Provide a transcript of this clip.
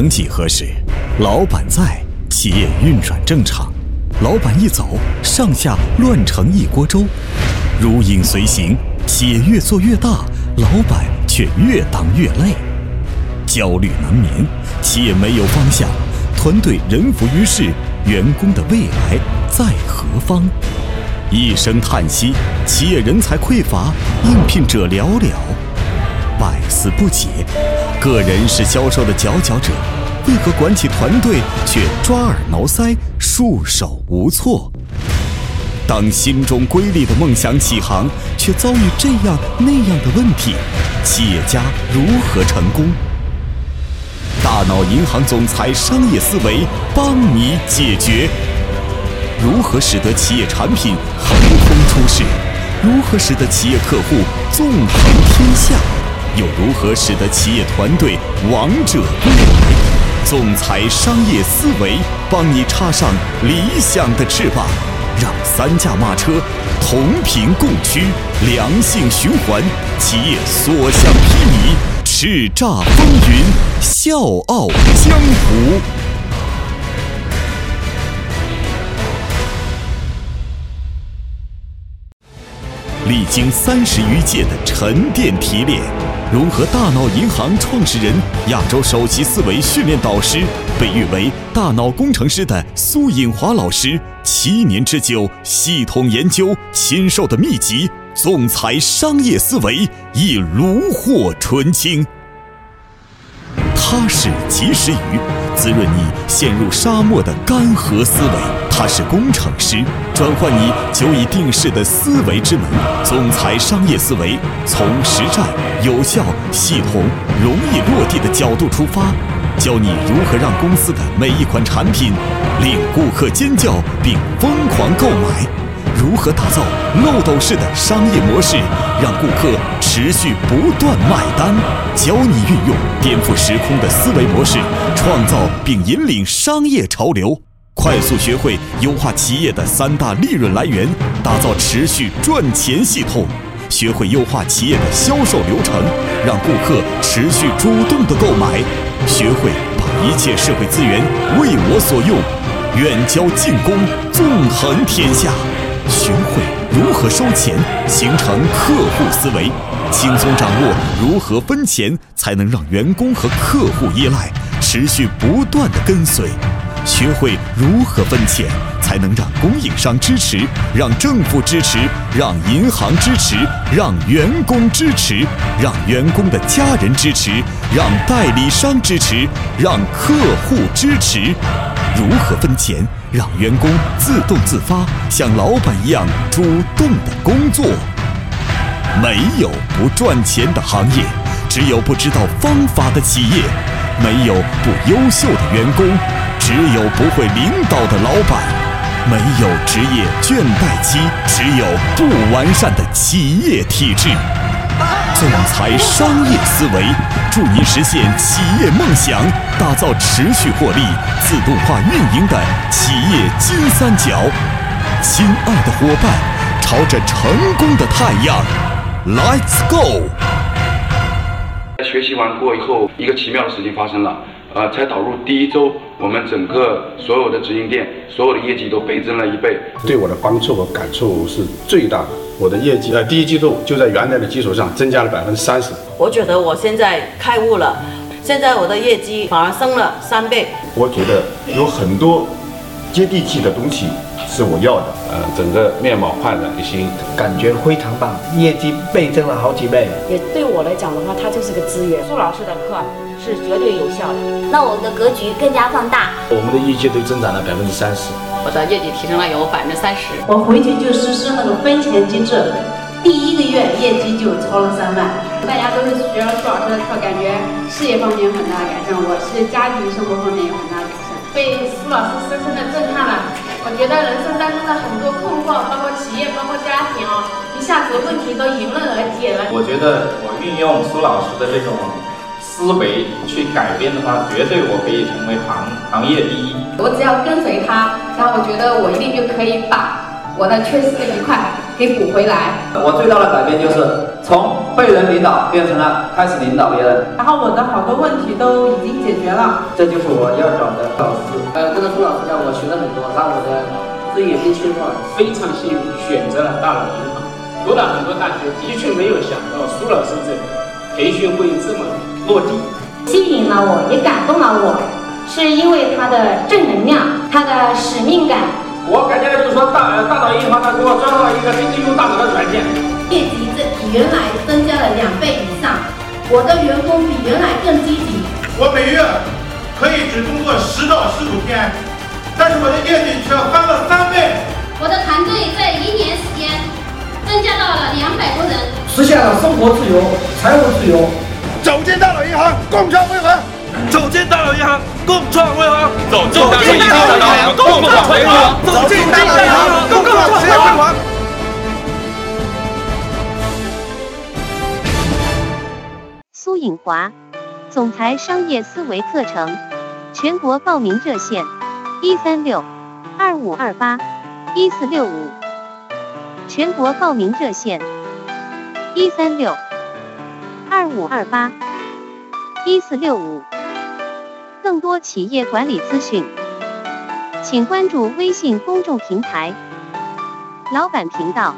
曾几何时，老板在，企业运转正常；老板一走，上下乱成一锅粥。如影随形，企业越做越大，老板却越当越累。焦虑难眠，企业没有方向，团队人浮于事，员工的未来在何方？一声叹息，企业人才匮乏，应聘者寥寥。百思不解，个人是销售的佼佼者，为何管起团队却抓耳挠腮、束手无措？当心中瑰丽的梦想起航，却遭遇这样那样的问题，企业家如何成功？大脑银行总裁商业思维帮你解决：如何使得企业产品横空出世？如何使得企业客户纵横天下？又如何使得企业团队王者归来？总裁商业思维帮你插上理想的翅膀，让三驾马车同频共驱，良性循环，企业所向披靡，叱咤风云，笑傲江湖。历经三十余届的沉淀提炼，融合大脑银行创始人、亚洲首席思维训练导师，被誉为“大脑工程师”的苏颖华老师，七年之久系统研究亲授的秘籍《总裁商业思维》已炉火纯青。它是及时雨，滋润你陷入沙漠的干涸思维。他是工程师，转换你久已定势的思维之门。总裁商业思维，从实战、有效、系统、容易落地的角度出发，教你如何让公司的每一款产品令顾客尖叫并疯狂购买。如何打造漏斗式的商业模式，让顾客持续不断买单？教你运用颠覆时空的思维模式，创造并引领商业潮流，快速学会优化企业的三大利润来源，打造持续赚钱系统，学会优化企业的销售流程，让顾客持续主动的购买，学会把一切社会资源为我所用，远交近攻，纵横天下。学会何收钱，形成客户思维，轻松掌握如何分钱，才能让员工和客户依赖，持续不断的跟随。学会如何分钱，才能让供应商支持，让政府支持，让银行支持，让员工支持，让员工的家人支持，让代理商支持，让客户支持。如何分钱，让员工自动自发，像老板一样主动的工作？没有不赚钱的行业，只有不知道方法的企业；没有不优秀的员工，只有不会领导的老板；没有职业倦怠期，只有不完善的企业体制。总裁商业思维，助您实现企业梦想，打造持续获利、自动化运营的企业金三角。亲爱的伙伴，朝着成功的太阳，Let's go！学习完过以后，一个奇妙的事情发生了。呃，才导入第一周，我们整个所有的直营店所有的业绩都倍增了一倍，对我的帮助和感触是最大的。我的业绩呃第一季度就在原来的基础上增加了百分之三十。我觉得我现在开悟了，现在我的业绩反而升了三倍。我觉得有很多接地气的东西是我要的，呃，整个面貌焕然一新，感觉非常棒，业绩倍增了好几倍。也对我来讲的话，它就是个资源。苏老师的课。是绝对有效的。那我们的格局更加放大，我们的业绩都增长了百分之三十，我的业绩提升了有百分之三十。我回去就实施那个分钱机制，第一个月业绩就超了三万。大家都是学了苏老师的课，感觉事业方面有很大的改善，我是家庭生活方面有很大的改善，被苏老师深深的震撼了。我觉得人生当中的很多困惑，包括企业，包括家庭哦，一下子问题都迎刃而解了。我觉得我运用苏老师的这种。思维去改变的话，绝对我可以成为行行业第一。我只要跟随他，然后我觉得我一定就可以把我的缺失的一块给补回来。我最大的改变就是从被人领导变成了开始领导别人。然后我的好多问题都已经解决了。这就是我要找的老师。呃，跟着苏老师教，我学了很多，让我的视野更清楚了。非常幸运选择了大脑银行，读了很多大学，的确没有想到苏老师这培训会这么落地，吸引了我，也感动了我，是因为他的正能量，他的使命感。我感觉就是说大大脑银行呢给我装上了一个真正用大脑的软件，业绩这比原来增加了两倍以上，我的员工比原来更积极。我每月可以只工作十到十五天，但是我的业绩却翻了三倍。我的团队在一年时间增加到了两百多人，实现了生活自由、财务自由。走进大脑银行，共创辉煌。走进大脑银行，共创辉煌。走进大脑银行，共创辉煌。走进大脑银行，共创辉煌。苏颖华，总裁商业思维课程，全国报名热线：一三六二五。二八一四六五。全国报名热线：一三六二五。二八一四六五。更多企业管理资讯，请关注微信公众平台“老板频道”。